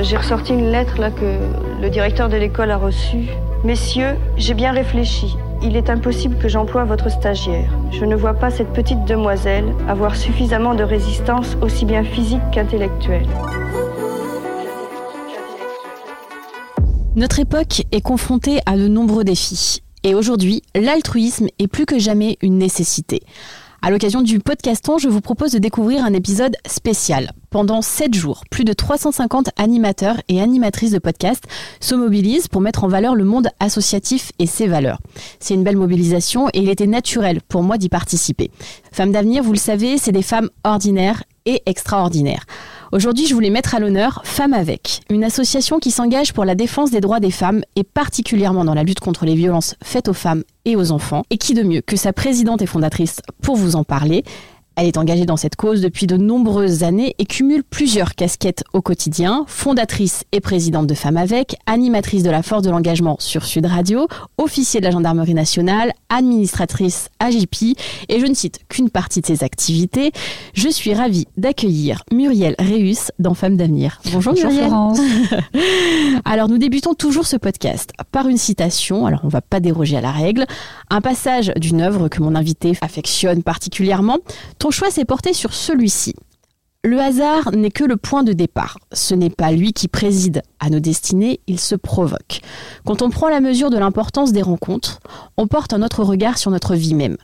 J'ai ressorti une lettre là que le directeur de l'école a reçue. Messieurs, j'ai bien réfléchi. Il est impossible que j'emploie votre stagiaire. Je ne vois pas cette petite demoiselle avoir suffisamment de résistance aussi bien physique qu'intellectuelle. Notre époque est confrontée à de nombreux défis. Et aujourd'hui, l'altruisme est plus que jamais une nécessité. À l'occasion du podcaston, je vous propose de découvrir un épisode spécial. Pendant 7 jours, plus de 350 animateurs et animatrices de podcasts se mobilisent pour mettre en valeur le monde associatif et ses valeurs. C'est une belle mobilisation et il était naturel pour moi d'y participer. Femmes d'avenir, vous le savez, c'est des femmes ordinaires et extraordinaires. Aujourd'hui, je voulais mettre à l'honneur Femmes avec, une association qui s'engage pour la défense des droits des femmes et particulièrement dans la lutte contre les violences faites aux femmes et aux enfants. Et qui de mieux que sa présidente et fondatrice pour vous en parler elle est engagée dans cette cause depuis de nombreuses années et cumule plusieurs casquettes au quotidien. Fondatrice et présidente de Femmes avec, animatrice de la force de l'engagement sur Sud Radio, officier de la gendarmerie nationale, administratrice AGP, et je ne cite qu'une partie de ses activités. Je suis ravie d'accueillir Muriel Réus dans Femmes d'avenir. Bonjour, Bonjour Muriel. Florence. alors nous débutons toujours ce podcast par une citation, alors on va pas déroger à la règle, un passage d'une œuvre que mon invité affectionne particulièrement. Ton choix s'est porté sur celui-ci. Le hasard n'est que le point de départ. Ce n'est pas lui qui préside à nos destinées, il se provoque. Quand on prend la mesure de l'importance des rencontres, on porte un autre regard sur notre vie même.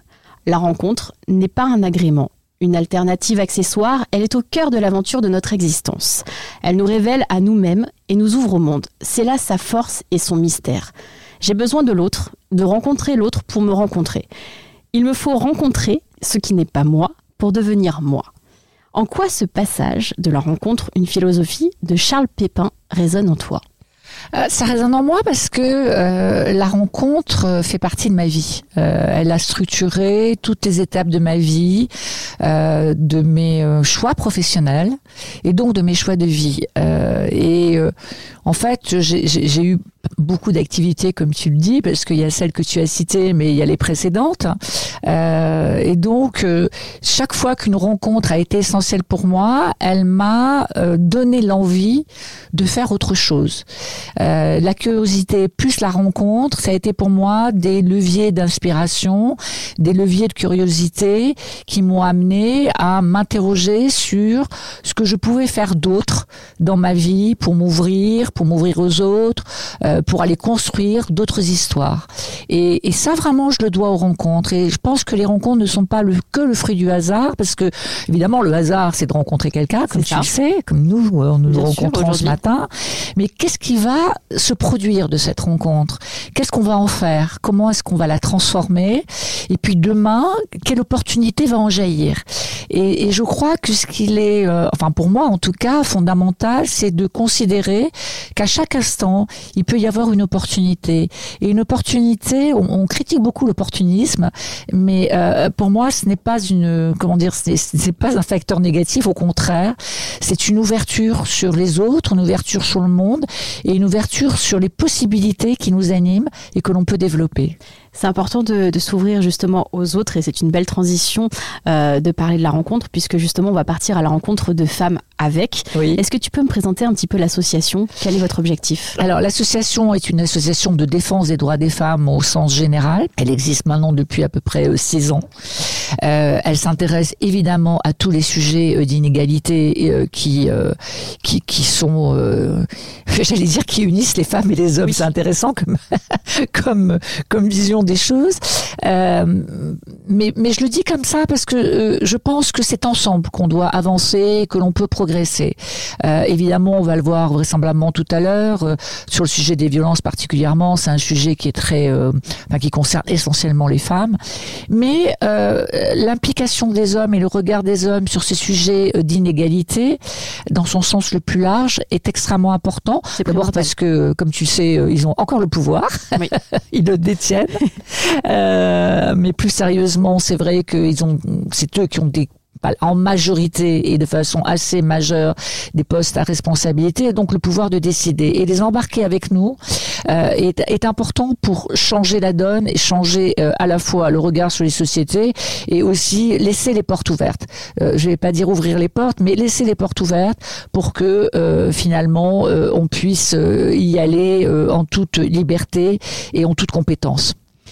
La rencontre n'est pas un agrément, une alternative accessoire, elle est au cœur de l'aventure de notre existence. Elle nous révèle à nous-mêmes et nous ouvre au monde. C'est là sa force et son mystère. J'ai besoin de l'autre, de rencontrer l'autre pour me rencontrer. Il me faut rencontrer ce qui n'est pas moi pour devenir moi. En quoi ce passage de la rencontre, une philosophie de Charles Pépin résonne en toi? Euh, ça résonne en moi parce que euh, la rencontre euh, fait partie de ma vie. Euh, elle a structuré toutes les étapes de ma vie, de mes choix professionnels et donc de mes choix de vie. Et en fait, j'ai eu beaucoup d'activités, comme tu le dis, parce qu'il y a celles que tu as citées, mais il y a les précédentes. Euh, et donc, euh, chaque fois qu'une rencontre a été essentielle pour moi, elle m'a euh, donné l'envie de faire autre chose. Euh, la curiosité plus la rencontre, ça a été pour moi des leviers d'inspiration, des leviers de curiosité qui m'ont amené à m'interroger sur ce que je pouvais faire d'autre dans ma vie pour m'ouvrir, pour m'ouvrir aux autres, euh, pour aller construire d'autres histoires. Et, et ça, vraiment, je le dois aux rencontres. Et je pense que les rencontres ne sont pas le, que le fruit du hasard, parce que, évidemment, le hasard, c'est de rencontrer quelqu'un, comme tu ça. le sais, comme nous, euh, nous Bien sûr, rencontrons ce matin. Mais qu'est-ce qui va se produire de cette rencontre? Qu'est-ce qu'on va en faire? Comment est-ce qu'on va la transformer? Et puis demain, quelle opportunité va en jaillir? Et, je crois que ce qu'il est, euh, enfin pour moi en tout cas, fondamental, c'est de considérer qu'à chaque instant, il peut y avoir une opportunité. Et une opportunité, on, on critique beaucoup l'opportunisme, mais euh, pour moi, ce n'est pas une, comment dire, c'est pas un facteur négatif. Au contraire, c'est une ouverture sur les autres, une ouverture sur le monde et une sur les possibilités qui nous animent et que l'on peut développer. C'est important de, de s'ouvrir justement aux autres et c'est une belle transition euh, de parler de la rencontre puisque justement on va partir à la rencontre de femmes avec. Oui. Est-ce que tu peux me présenter un petit peu l'association? Quel est votre objectif? Alors l'association est une association de défense des droits des femmes au sens général. Elle existe maintenant depuis à peu près euh, six ans. Euh, elle s'intéresse évidemment à tous les sujets euh, d'inégalité euh, qui, euh, qui qui sont, euh, j'allais dire, qui unissent les femmes et les hommes. Oui. C'est intéressant comme comme comme vision des choses. Euh, mais, mais je le dis comme ça parce que euh, je pense que c'est ensemble qu'on doit avancer, que l'on peut progresser. Euh, évidemment, on va le voir vraisemblablement tout à l'heure euh, sur le sujet des violences particulièrement. C'est un sujet qui est très, euh, enfin, qui concerne essentiellement les femmes. Mais euh, l'implication des hommes et le regard des hommes sur ces sujets d'inégalité, dans son sens le plus large, est extrêmement important. D'abord parce que, comme tu sais, ils ont encore le pouvoir. Oui. ils le détiennent. Euh, mais plus sérieusement, c'est vrai ont, c'est eux qui ont des en majorité et de façon assez majeure des postes à responsabilité, donc le pouvoir de décider. Et les embarquer avec nous euh, est, est, important pour changer la donne et changer euh, à la fois le regard sur les sociétés et aussi laisser les portes ouvertes. Euh, je vais pas dire ouvrir les portes, mais laisser les portes ouvertes pour que euh, finalement on puisse y aller en toute liberté et en toute compétence.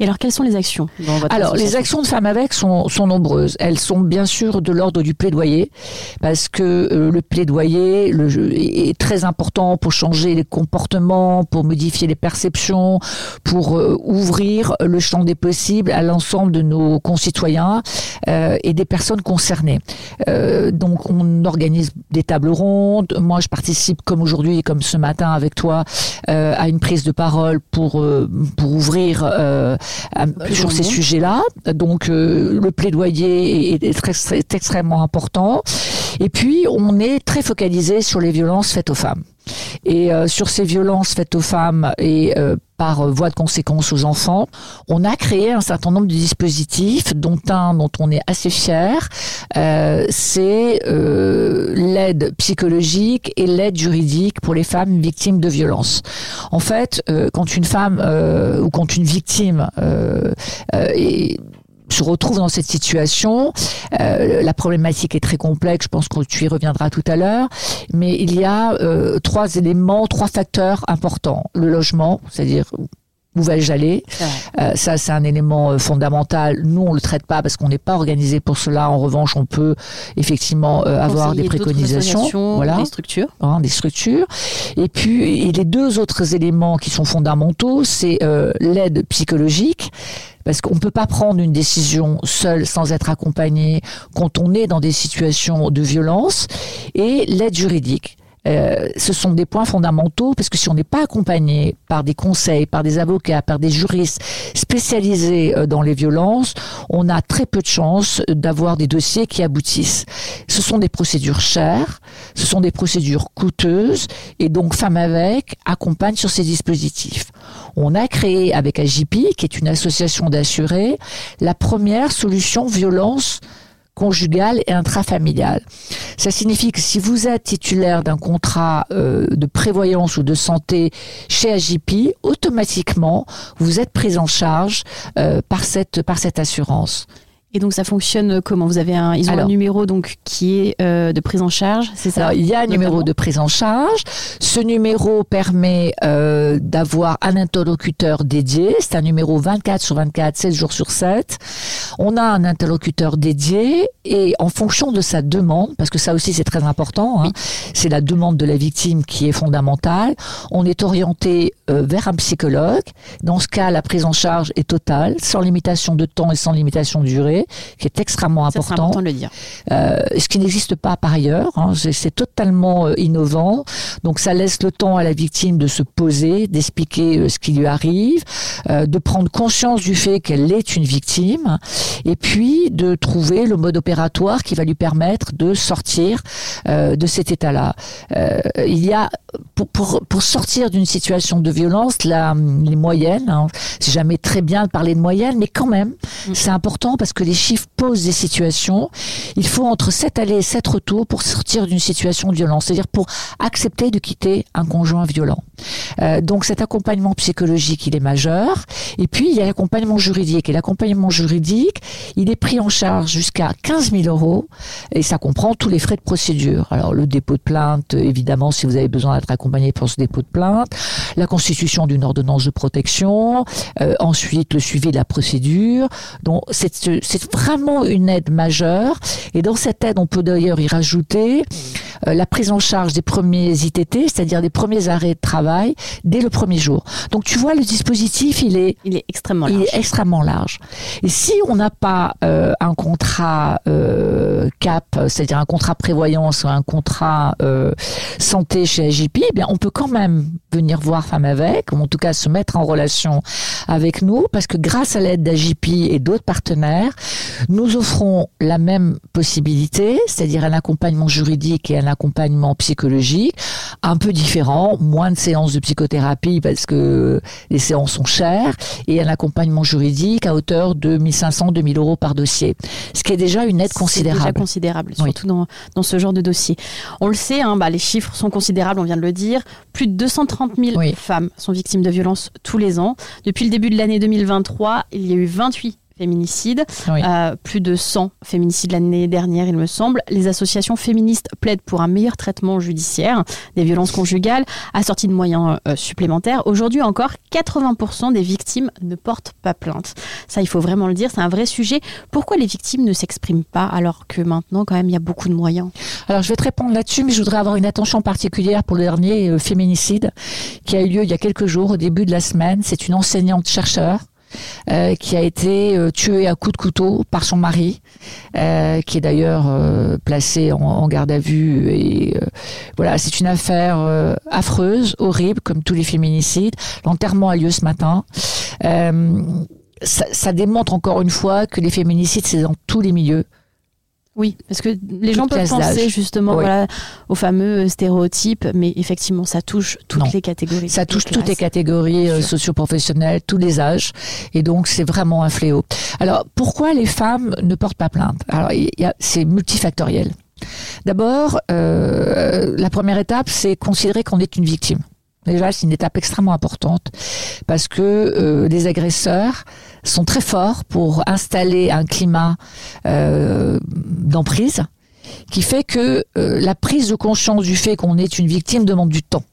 Et alors, quelles sont les actions dans votre Alors, les actions de Femmes avec sont, sont nombreuses. Elles sont bien sûr de l'ordre du plaidoyer, parce que euh, le plaidoyer le, est très important pour changer les comportements, pour modifier les perceptions, pour euh, ouvrir le champ des possibles à l'ensemble de nos concitoyens euh, et des personnes concernées. Euh, donc, on organise des tables rondes. Moi, je participe, comme aujourd'hui, comme ce matin avec toi, euh, à une prise de parole pour, pour ouvrir sur ces sujets-là. Donc euh, le plaidoyer est, est extrêmement important. Et puis on est très focalisé sur les violences faites aux femmes. Et euh, sur ces violences faites aux femmes et euh, par voie de conséquence aux enfants, on a créé un certain nombre de dispositifs, dont un dont on est assez fier, euh, c'est euh, l'aide psychologique et l'aide juridique pour les femmes victimes de violences. En fait, euh, quand une femme ou quand une victime est se retrouve dans cette situation. Euh, la problématique est très complexe, je pense que tu y reviendras tout à l'heure, mais il y a euh, trois éléments, trois facteurs importants. Le logement, c'est-à-dire où vais-je aller euh, Ça, c'est un élément euh, fondamental. Nous, on le traite pas parce qu'on n'est pas organisé pour cela. En revanche, on peut effectivement euh, avoir des préconisations, voilà, des structures, hein, des structures. Et puis, et les deux autres éléments qui sont fondamentaux, c'est euh, l'aide psychologique parce qu'on ne peut pas prendre une décision seule sans être accompagné quand on est dans des situations de violence et l'aide juridique. Euh, ce sont des points fondamentaux parce que si on n'est pas accompagné par des conseils, par des avocats, par des juristes spécialisés euh, dans les violences, on a très peu de chances d'avoir des dossiers qui aboutissent. Ce sont des procédures chères, ce sont des procédures coûteuses et donc Femmes avec accompagne sur ces dispositifs. On a créé avec AJP, qui est une association d'assurés, la première solution violence conjugale et intrafamiliale. Ça signifie que si vous êtes titulaire d'un contrat euh, de prévoyance ou de santé chez AJP, automatiquement, vous êtes pris en charge euh, par cette par cette assurance. Et donc ça fonctionne comment? Vous avez un, ils ont Alors, un numéro donc qui est euh, de prise en charge, c'est ça? Alors, il y a un numéro de prise en charge. Ce numéro permet euh, d'avoir un interlocuteur dédié. C'est un numéro 24 sur 24, 7 jours sur 7. On a un interlocuteur dédié et en fonction de sa demande, parce que ça aussi c'est très important, hein, c'est la demande de la victime qui est fondamentale. On est orienté euh, vers un psychologue. Dans ce cas, la prise en charge est totale, sans limitation de temps et sans limitation de durée. Sujet qui est extrêmement important. C'est important de le dire. Euh, ce qui n'existe pas par ailleurs. Hein, c'est totalement euh, innovant. Donc ça laisse le temps à la victime de se poser, d'expliquer euh, ce qui lui arrive, euh, de prendre conscience du fait qu'elle est une victime, et puis de trouver le mode opératoire qui va lui permettre de sortir euh, de cet état-là. il y a pour, pour, pour sortir d'une situation de violence, la, les moyennes, hein, c'est jamais très bien de parler de moyenne, mais quand même, mm. c'est important parce que les chiffres posent des situations. Il faut entre 7 allées et 7 retours pour sortir d'une situation de violence, c'est-à-dire pour accepter de quitter un conjoint violent. Euh, donc cet accompagnement psychologique, il est majeur. Et puis, il y a l'accompagnement juridique. Et l'accompagnement juridique, il est pris en charge jusqu'à 15 000 euros et ça comprend tous les frais de procédure. Alors, le dépôt de plainte, évidemment, si vous avez besoin d'être accompagné pour ce dépôt de plainte, la constitution d'une ordonnance de protection, euh, ensuite le suivi de la procédure. Donc, c'est vraiment une aide majeure. Et dans cette aide, on peut d'ailleurs y rajouter euh, la prise en charge des premiers ITT, c'est-à-dire des premiers arrêts de travail, dès le premier jour. Donc, tu vois, le dispositif, il est, il est extrêmement large. Il est extrêmement large. Et si on n'a pas euh, un contrat euh, CAP, c'est-à-dire un contrat prévoyance ou un contrat santé chez AGP, eh bien, on peut quand même venir voir Femme avec, ou en tout cas se mettre en relation avec nous, parce que grâce à l'aide d'AGP et d'autres partenaires, nous offrons la même possibilité, c'est-à-dire un accompagnement juridique et un accompagnement psychologique, un peu différent, moins de séances de psychothérapie parce que les séances sont chères, et un accompagnement juridique à hauteur de 1500, 2000 euros par dossier, ce qui est déjà une aide considérable. Déjà considérable, surtout dans, dans ce genre de dossier. On le sait, hein, bah, les chiffres sont considérables, on vient de le dire. Plus de 230 000 femmes sont victimes de violences tous les ans. Depuis le début de l'année 2023, il y a eu 28 féminicides, euh, plus de 100 féminicides l'année dernière, il me semble. Les associations féministes plaident pour un meilleur traitement judiciaire des violences conjugales, assorties de moyens euh, supplémentaires. Aujourd'hui encore, 80% des victimes ne portent pas plainte. Ça, il faut vraiment le dire, c'est un vrai sujet. Pourquoi les victimes ne s'expriment pas alors que maintenant, quand même, il y a beaucoup de moyens? Alors, je vais te répondre là-dessus, mais je voudrais avoir une attention particulière pour le dernier euh, féminicide qui a eu lieu il y a quelques jours, au début de la semaine. C'est une enseignante chercheur euh, qui a été euh, tuée à coups de couteau par son mari, euh, qui est d'ailleurs placé en, garde à vue. Et voilà, c'est une affaire affreuse, horrible, comme tous les féminicides. L'enterrement a lieu ce matin. Ça, ça, démontre encore une fois que les féminicides, c'est dans tous les milieux. Oui, parce que les gens peuvent penser justement voilà, aux fameux stéréotypes, mais effectivement, ça touche toutes les catégories. Ça touche toutes les catégories euh, socioprofessionnelles, tous les âges, et donc c'est vraiment un fléau. Alors, pourquoi les femmes ne portent pas plainte? Alors, c'est multifactoriel. D'abord, euh, la première étape, c'est considérer qu'on est une victime. Déjà, c'est une étape extrêmement importante parce que euh, les agresseurs sont très forts pour installer un climat euh, d'emprise qui fait que euh, la prise de conscience du fait qu'on est une victime demande du temps.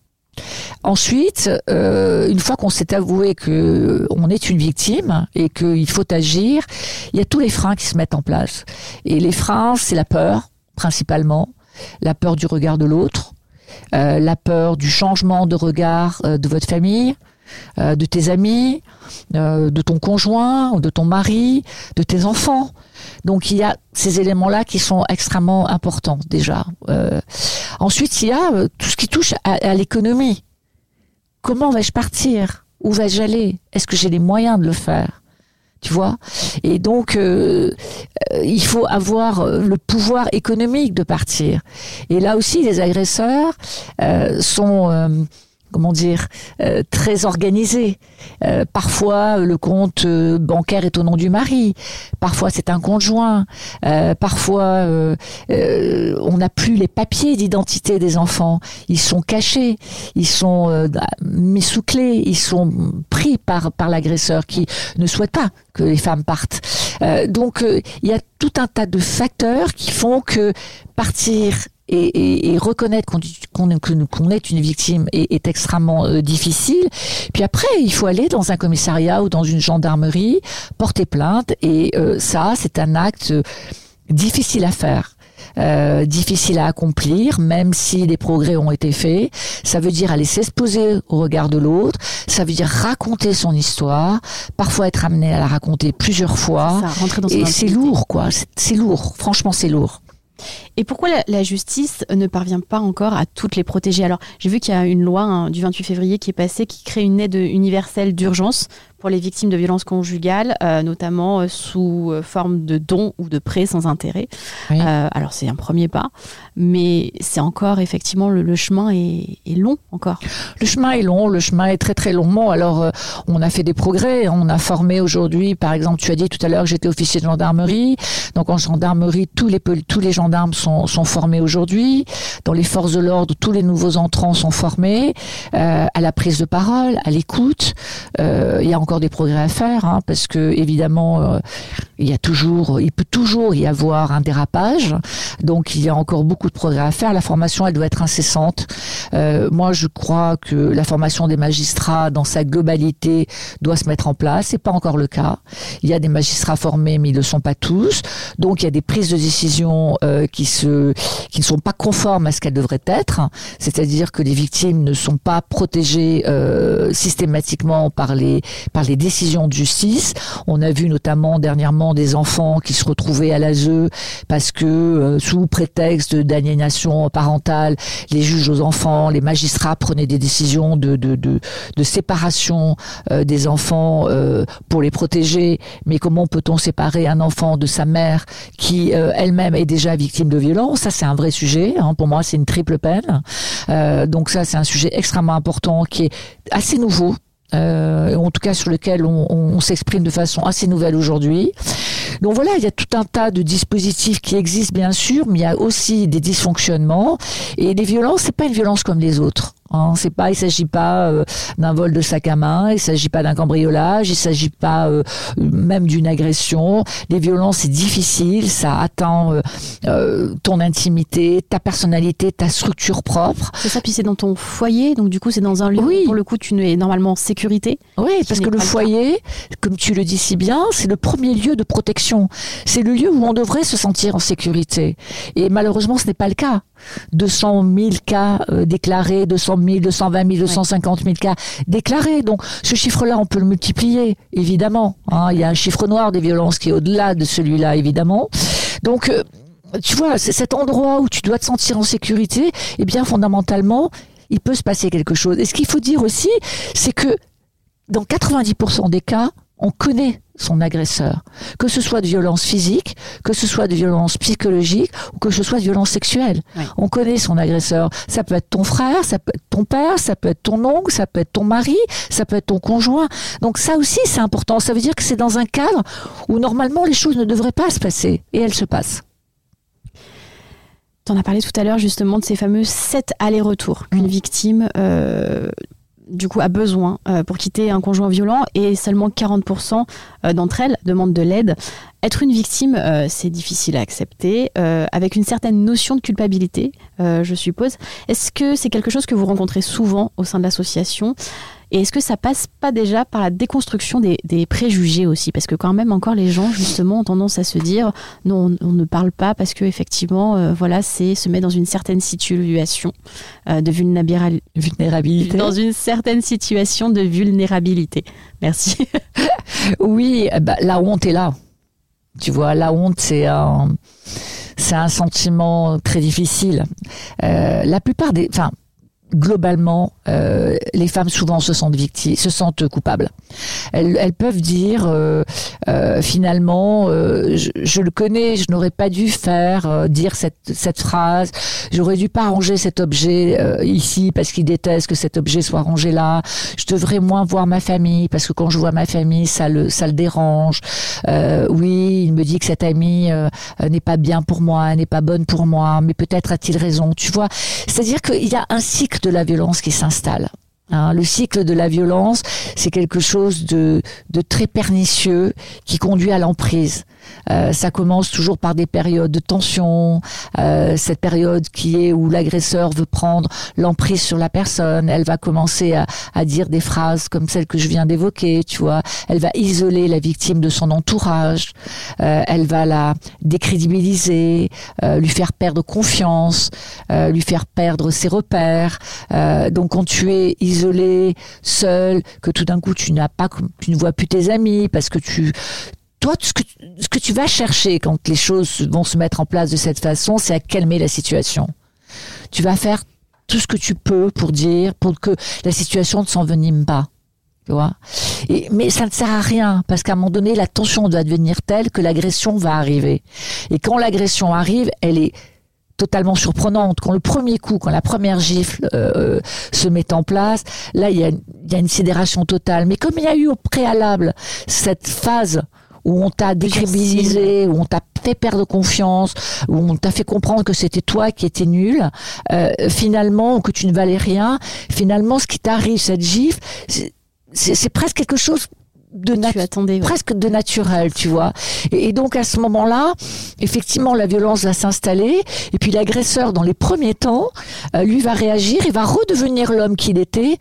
Ensuite, une fois qu'on s'est avoué que on est une victime et qu'il faut agir, il y a tous les freins qui se mettent en place. Et les freins, c'est la peur principalement, la peur du regard de l'autre, euh, la peur du changement de regard euh, de votre famille, euh, de tes amis, de ton conjoint, de ton mari, de tes enfants. Donc il y a ces éléments-là qui sont extrêmement importants déjà. ensuite, il y a tout ce qui touche à l'économie. Comment vais-je partir? Où vais-je aller? Est-ce que j'ai les moyens de le faire? Tu vois. Et donc, euh, euh, il faut avoir euh, le pouvoir économique de partir. Et là aussi, les agresseurs sont comment dire, euh, très organisé. Euh, parfois, le compte euh, bancaire est au nom du mari. Parfois, c'est un conjoint. parfois, on n'a plus les papiers d'identité des enfants. Ils sont cachés. Ils sont mis sous clé. Ils sont pris par par l'agresseur qui ne souhaite pas que les femmes partent. donc, il y a tout un tas de facteurs qui font que partir et, et, reconnaître qu'on est une victime est, est extrêmement euh, difficile. Puis après, il faut aller dans un commissariat ou dans une gendarmerie, porter plainte, et euh, ça, c'est un acte difficile à faire. euh, difficile à accomplir, même si des progrès ont été faits. Ça veut dire aller s'exposer au regard de l'autre. Ça veut dire raconter son histoire, parfois être amené à la raconter plusieurs fois. Ça, dans et c'est lourd, quoi. C'est lourd. Franchement, c'est lourd. Et pourquoi la, justice ne parvient pas encore à toutes les protéger? Alors, j'ai vu qu'il y a une loi hein, du 28 février qui est passée qui crée une aide universelle d'urgence pour les victimes de violences conjugales, euh, notamment euh, sous euh, forme de dons ou de prêts sans intérêt. Oui. Alors, c'est un premier pas, mais c'est encore, effectivement, le, le chemin est, est long encore. Le chemin est long, le chemin est très très long. Alors, on a fait des progrès. On a formé aujourd'hui, par exemple, tu as dit tout à l'heure que j'étais officier de gendarmerie. Donc en gendarmerie, tous les tous les gendarmes sont, sont formés aujourd'hui. Dans les forces de l'ordre, tous les nouveaux entrants sont formés euh, à la prise de parole, à l'écoute. Euh, il y a encore des progrès à faire, hein, parce que évidemment, euh, il y a toujours, il peut toujours y avoir un dérapage. Donc il y a encore beaucoup de progrès à faire. La formation, elle doit être incessante. Euh, moi, je crois que la formation des magistrats, dans sa globalité, doit se mettre en place. C'est pas encore le cas. Il y a des magistrats formés, mais ils ne le sont pas tous. Donc, il y a des prises de décision euh, qui se, qui ne sont pas conformes à ce qu'elles devraient être. C'est-à-dire que les victimes ne sont pas protégées systématiquement par les, les décisions de justice. On a vu notamment dernièrement des enfants qui se retrouvaient à l'ASE parce que, euh, sous prétexte d'aliénation parentale, les juges aux enfants, les magistrats prenaient des décisions de, de, de, de séparation euh, des enfants euh, pour les protéger. Mais comment peut-on séparer un enfant de sa mère qui euh, elle-même est déjà victime de violence? Ça, c'est un vrai sujet. hein. Pour moi, c'est une triple peine. Euh, donc ça, c'est un sujet extrêmement important qui est assez nouveau. Euh, en tout cas sur lequel on, on- s'exprime de façon assez nouvelle aujourd'hui. Donc voilà, il y a tout un tas de dispositifs qui existent bien sûr, mais il y a aussi des dysfonctionnements et les violences, c'est pas une violence comme les autres. Hein, c'est pas, il s'agit pas euh, d'un vol de sac à main, il s'agit pas d'un cambriolage, il s'agit pas euh, même d'une agression. Les violences, c'est difficile, ça atteint euh, ton intimité, ta personnalité, ta structure propre. C'est ça, puis c'est dans ton foyer, donc du coup, c'est dans un lieu Oui. où, pour le coup, tu es normalement en sécurité. Oui, parce que le foyer, comme tu le dis si bien, c'est le premier lieu de protection. C'est le lieu où on devrait se sentir en sécurité. Et malheureusement, ce n'est pas le cas. 200 000 cas déclarés, 200 000, 220 000, 250 000 cas déclarés. Donc, ce chiffre-là, on peut le multiplier, évidemment. hein. Il y a un chiffre noir des violences qui est au-delà de celui-là, évidemment. Donc, euh, tu vois, c'est cet endroit où tu dois te sentir en sécurité, eh bien, fondamentalement, il peut se passer quelque chose. Et ce qu'il faut dire aussi, c'est que dans 90% des cas, on connaît son agresseur, que ce soit de violence physique, que ce soit de violence psychologique ou que ce soit de violence sexuelle. Oui. On connaît son agresseur. Ça peut être ton frère, ça peut être ton père, ça peut être ton oncle, ça peut être ton mari, ça peut être ton conjoint. Donc ça aussi, c'est important. Ça veut dire que c'est dans un cadre où normalement les choses ne devraient pas se passer et elles se passent. Tu en as parlé tout à l'heure justement de ces fameux sept allers-retours qu'une victime euh, du coup a besoin euh, pour quitter un conjoint violent et seulement 40% euh, d'entre elles demandent de l'aide. Être une victime, euh, c'est difficile à accepter, avec une certaine notion de culpabilité, je suppose. Est-ce que c'est quelque chose que vous rencontrez souvent au sein de l'association? Et est-ce que ça passe pas déjà par la déconstruction des, des préjugés aussi? Parce que quand même encore les gens justement ont tendance à se dire non, on, on ne parle pas parce que effectivement, euh, voilà, c'est se met dans une certaine situation euh, de vulnérabil- Vulnérabilité. dans une certaine situation de vulnérabilité. Merci. Oui, eh ben, la honte est là. Tu vois, la honte, c'est un, c'est un sentiment très difficile. Euh, la plupart des, enfin, globalement, euh, les femmes souvent se sentent victimes, se sentent coupables. Elles, elles peuvent dire euh, euh, finalement, euh, je, je le connais, je n'aurais pas dû faire euh, dire cette, cette phrase, j'aurais dû pas ranger cet objet euh, ici parce qu'il déteste que cet objet soit rangé là. Je devrais moins voir ma famille parce que quand je vois ma famille, ça le ça le dérange. Oui, il me dit que cette amie n'est pas bien pour moi, n'est pas bonne pour moi, mais peut-être a-t-il raison. Tu vois, c'est-à-dire qu'il y a un cycle de la violence qui s'installe. Hein, le cycle de la violence, c'est quelque chose de, de, très pernicieux qui conduit à l'emprise. Euh, ça commence toujours par des périodes de tension, euh, cette période qui est où l'agresseur veut prendre l'emprise sur la personne. Elle va commencer à, à, dire des phrases comme celles que je viens d'évoquer, tu vois. Elle va isoler la victime de son entourage. Euh, elle va la décrédibiliser, euh, lui faire perdre confiance, euh, lui faire perdre ses repères. donc quand tu es seul, que tout d'un coup tu n'as pas, tu ne vois plus tes amis parce que tu toi, ce que, tu vas chercher quand les choses vont se mettre en place de cette façon, c'est à calmer la situation. Tu vas faire tout ce que tu peux pour dire, pour que la situation ne s'envenime pas. Tu vois mais ça ne sert à rien, parce qu'à un moment donné, la tension doit devenir telle que l'agression va arriver. Et quand l'agression arrive, elle est totalement surprenante. Quand le premier coup, quand la première gifle euh, se met en place, là, il y a, il y a une sidération totale. Mais comme il y a eu au préalable cette phase où on t'a décrédibilisé, où on t'a fait perdre confiance, où on t'a fait comprendre que c'était toi qui étais nul, euh, finalement, ou que tu ne valais rien, finalement, ce qui t'arrive, cette gifle, c'est presque quelque chose de attendais, presque de naturel, tu vois. Et, donc à ce moment-là, effectivement, la violence va s'installer, et puis l'agresseur, dans les premiers temps, euh, lui va réagir, il va redevenir l'homme qu'il était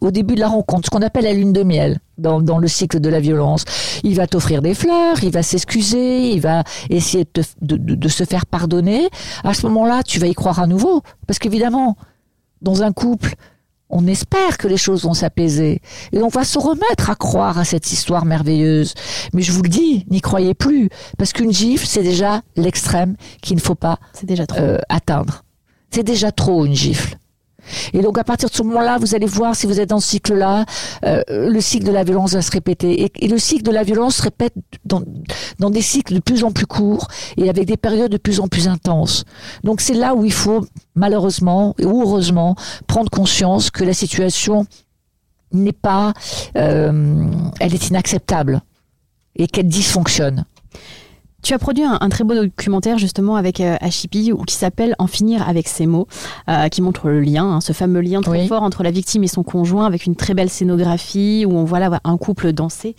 au début de la rencontre, ce qu'on appelle la lune de miel dans, dans, le cycle de la violence. Il va t'offrir des fleurs, il va s'excuser, il va essayer de, de, de, se faire pardonner. À ce moment-là, tu vas y croire à nouveau. Parce qu'évidemment, dans un couple, on espère que les choses vont s'apaiser. Et on va se remettre à croire à cette histoire merveilleuse. Mais je vous le dis, n'y croyez plus. Parce qu'une gifle, c'est déjà l'extrême qu'il ne faut pas déjà euh, atteindre. C'est déjà trop une gifle. Et donc à partir de ce moment-là, vous allez voir si vous êtes dans ce cycle-là, euh, le cycle de la violence va se répéter. Et, le cycle de la violence se répète dans, dans des cycles de plus en plus courts et avec des périodes de plus en plus intenses. Donc c'est là où il faut malheureusement ou heureusement prendre conscience que la situation n'est pas, euh, elle est inacceptable et qu'elle dysfonctionne. Tu as produit un, très beau documentaire justement avec euh, qui s'appelle En finir avec ces mots, euh, qui montre le lien, hein, ce fameux lien très fort entre la victime et son conjoint, avec une très belle scénographie où on voit là un couple danser.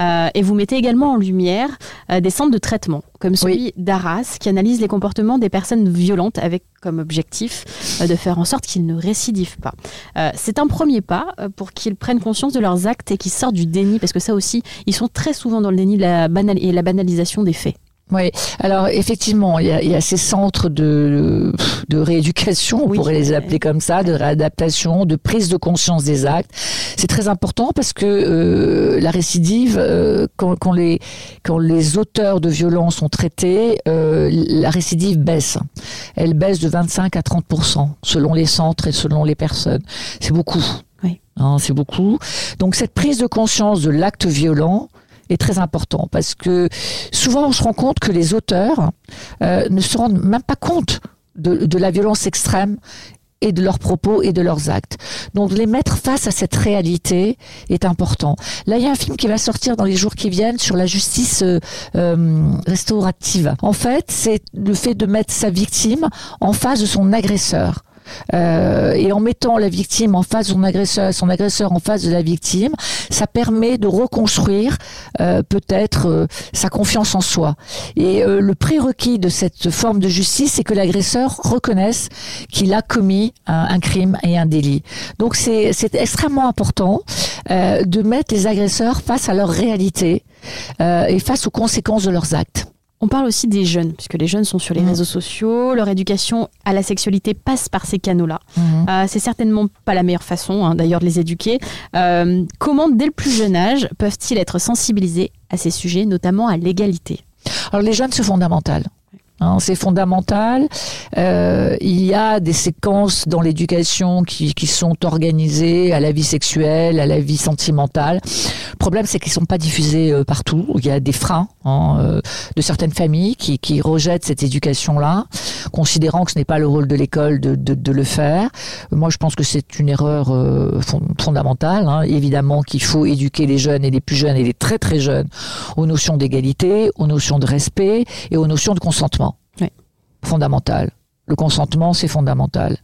Euh, et vous mettez également en lumière euh, des centres de traitement, comme celui d'Arras, qui analyse les comportements des personnes violentes avec comme objectif de faire en sorte qu'ils ne récidivent pas. C'est un premier pas pour qu'ils prennent conscience de leurs actes et qu'ils sortent du déni, parce que ça aussi, ils sont très souvent dans le déni de la banal et la banalisation des faits. Oui, alors effectivement, il y a, il y a ces centres de, de rééducation, on pourrait les appeler comme ça, de réadaptation, de prise de conscience des actes. C'est très important parce que euh, la récidive, euh, quand, quand, les, quand les auteurs de violences sont traités, euh, la récidive baisse. Elle baisse de 25 à 30% selon les centres et selon les personnes. C'est beaucoup. Oui. Hein, c'est beaucoup. Donc cette prise de conscience de l'acte violent, est très important parce que souvent on se rend compte que les auteurs euh, ne se rendent même pas compte de, la violence extrême et de leurs propos et de leurs actes. Donc les mettre face à cette réalité est important. Là, il y a un film qui va sortir dans les jours qui viennent sur la justice euh, euh restaurative. En fait, c'est le fait de mettre sa victime en face de son agresseur. Euh, et en mettant la victime en face de son agresseur, son agresseur en face de la victime, ça permet de reconstruire euh, peut-être euh, sa confiance en soi. Et le prérequis de cette forme de justice, c'est que l'agresseur reconnaisse qu'il a commis un, un, crime et un délit. Donc c'est extrêmement important de mettre les agresseurs face à leur réalité et face aux conséquences de leurs actes. On parle aussi des jeunes, puisque les jeunes sont sur les mmh. réseaux sociaux, leur éducation à la sexualité passe par ces canaux-là. Mmh. Euh, c'est certainement pas la meilleure façon, hein, d'ailleurs, de les éduquer. Euh, comment, dès le plus jeune âge, peuvent-ils être sensibilisés à ces sujets, notamment à l'égalité? Alors, les jeunes, c'est fondamental. Hein, c'est fondamental. Euh, il y a des séquences dans l'éducation qui, qui, sont organisées à la vie sexuelle, à la vie sentimentale. Le problème, c'est qu'ils sont pas diffusés euh, partout. Il y a des freins hein, euh, de certaines familles qui, qui rejettent cette éducation-là, considérant que ce n'est pas le rôle de l'école de, de, de, le faire. Moi, je pense que c'est une erreur euh, fondamentale. Hein. Évidemment qu'il faut éduquer les jeunes et les plus jeunes et les très très jeunes aux notions d'égalité, aux notions de respect et aux notions de consentement. Oui. Fondamental. Le consentement, c'est fondamental.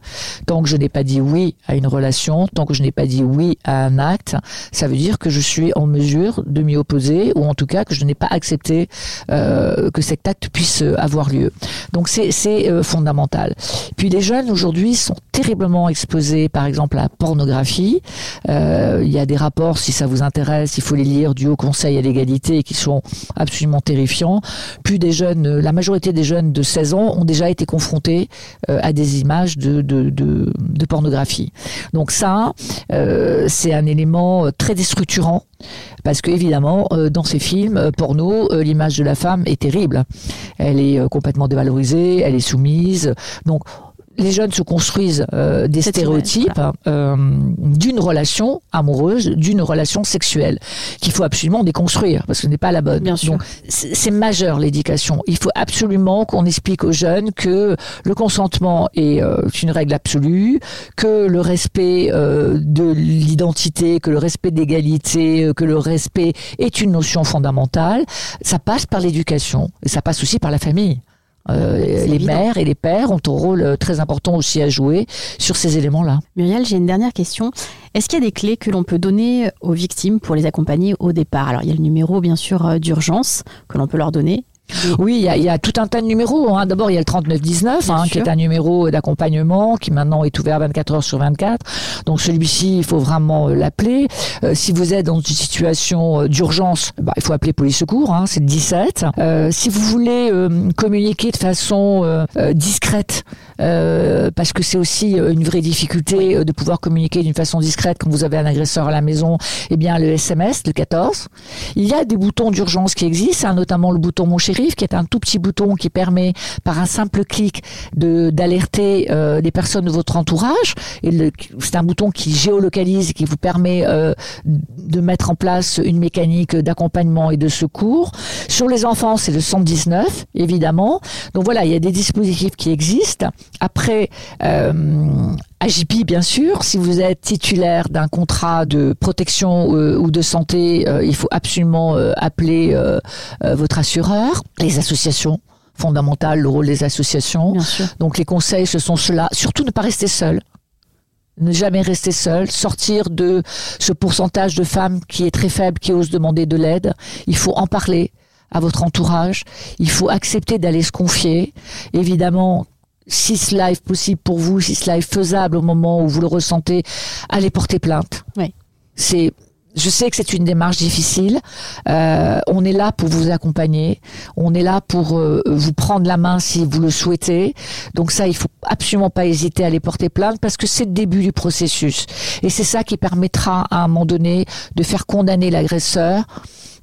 Tant que je n'ai pas dit oui à une relation, tant que je n'ai pas dit oui à un acte, ça veut dire que je suis en mesure de m'y opposer, ou en tout cas que je n'ai pas accepté euh, que cet acte puisse avoir lieu. Donc c'est euh, fondamental. Puis les jeunes aujourd'hui sont terriblement exposés, par exemple, à la pornographie. Euh, il y a des rapports, si ça vous intéresse, il faut les lire du Haut Conseil à l'égalité, qui sont absolument terrifiants. Puis des jeunes, la majorité des jeunes de 16 ans ont déjà été confrontés euh, à des images de, pornographie. Donc ça, euh, c'est un élément très déstructurant parce que évidemment, euh, dans ces films porno, l'image de la femme est terrible. Elle est complètement dévalorisée, elle est soumise. Donc les jeunes se construisent euh, des stéréotypes euh, d'une relation amoureuse, d'une relation sexuelle, qu'il faut absolument déconstruire parce que ce n'est pas la bonne. Bien sûr. c'est majeur l'éducation. Il faut absolument qu'on explique aux jeunes que le consentement est euh, une règle absolue, que le respect de l'identité, que le respect d'égalité, que le respect est une notion fondamentale. Ça passe par l'éducation et ça passe aussi par la famille. Euh, les mères et les pères ont un rôle euh, très important aussi à jouer sur ces éléments-là. Muriel, j'ai une dernière question. Est-ce qu'il y a des clés que l'on peut donner aux victimes pour les accompagner au départ? Alors, il y a le numéro, bien sûr, euh, d'urgence que l'on peut leur donner. Oui, il y, a, il y, a, tout un tas de numéros. Hein. D'abord, il y a le 3919, hein, qui est un numéro d'accompagnement qui maintenant est ouvert 24 heures sur 24. Donc celui-ci, il faut vraiment euh, l'appeler. Euh, si vous êtes dans une situation euh, d'urgence, bah, il faut appeler police secours, hein, c'est le 17. Euh, si vous voulez communiquer de façon discrète, parce que c'est aussi une vraie difficulté de pouvoir communiquer d'une façon discrète quand vous avez un agresseur à la maison, eh bien le SMS, le 14. Il y a des boutons d'urgence qui existent, notamment le bouton Mon chéri qui est un tout petit bouton qui permet, par un simple clic, d'alerter euh, les personnes de votre entourage. Et c'est un bouton qui géolocalise, qui vous permet euh, de mettre en place une mécanique d'accompagnement et de secours. Sur les enfants, c'est le 119, évidemment. Donc voilà, il y a des dispositifs qui existent. Après, euh, AJP, bien sûr. Si vous êtes titulaire d'un contrat de protection euh, ou de santé, euh, il faut absolument euh, appeler votre assureur. Les associations fondamentales, le rôle des associations. Donc les conseils, ce sont ceux-là. Surtout ne pas rester seul. Ne jamais rester seul, sortir de ce pourcentage de femmes qui est très faible, qui osent demander de l'aide. Il faut en parler à votre entourage. Il faut accepter d'aller se confier. Évidemment, si cela est possible pour vous, si cela est faisable au moment où vous le ressentez, allez porter plainte. Oui. C'est je sais que c'est une démarche difficile. Euh, on est là pour vous accompagner. On est là pour euh, vous prendre la main si vous le souhaitez. Donc ça, il faut absolument pas hésiter à aller porter plainte parce que c'est le début du processus. Et c'est ça qui permettra à un moment donné de faire condamner l'agresseur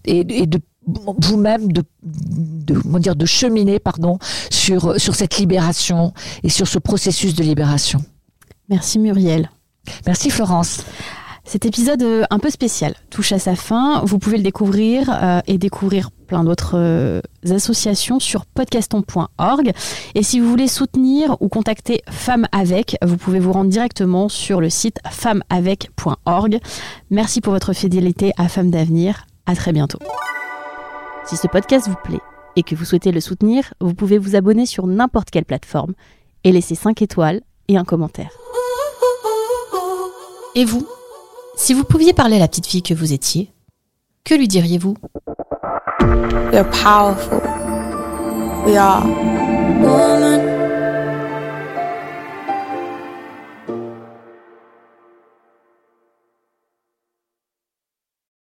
et, et de vous-même de, de, dire, de cheminer pardon, sur, sur cette libération et sur ce processus de libération. Merci Muriel. Merci Florence. Cet épisode euh, un peu spécial touche à sa fin. Vous pouvez le découvrir euh, et découvrir plein d'autres euh, associations sur podcaston.org. Et si vous voulez soutenir ou contacter Femmes Avec, vous pouvez vous rendre directement sur le site femmesavec.org. Merci pour votre fidélité à Femmes d'avenir. À très bientôt. Si ce podcast vous plaît et que vous souhaitez le soutenir, vous pouvez vous abonner sur n'importe quelle plateforme et laisser 5 étoiles et un commentaire. Et vous? Si vous pouviez parler à la petite fille que vous étiez, que lui diriez-vous? We are powerful. We are.